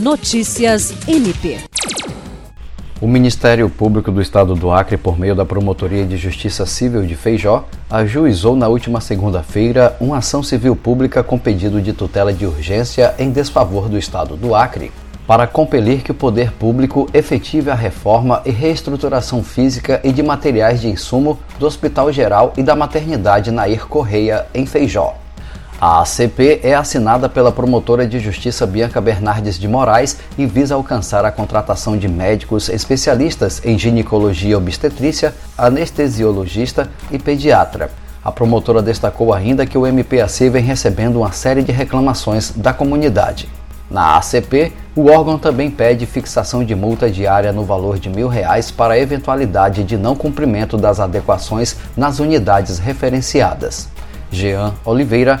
Notícias MP. O Ministério Público do Estado do Acre, por meio da Promotoria de Justiça Civil de Feijó, ajuizou na última segunda-feira uma ação civil pública com pedido de tutela de urgência em desfavor do Estado do Acre, para compelir que o poder público efetive a reforma e reestruturação física e de materiais de insumo do Hospital Geral e da Maternidade Nair Correia, em Feijó. A ACP é assinada pela promotora de justiça Bianca Bernardes de Moraes e visa alcançar a contratação de médicos especialistas em ginecologia obstetrícia, anestesiologista e pediatra. A promotora destacou ainda que o MPAC vem recebendo uma série de reclamações da comunidade. Na ACP, o órgão também pede fixação de multa diária no valor de mil reais para a eventualidade de não cumprimento das adequações nas unidades referenciadas. Jean Oliveira,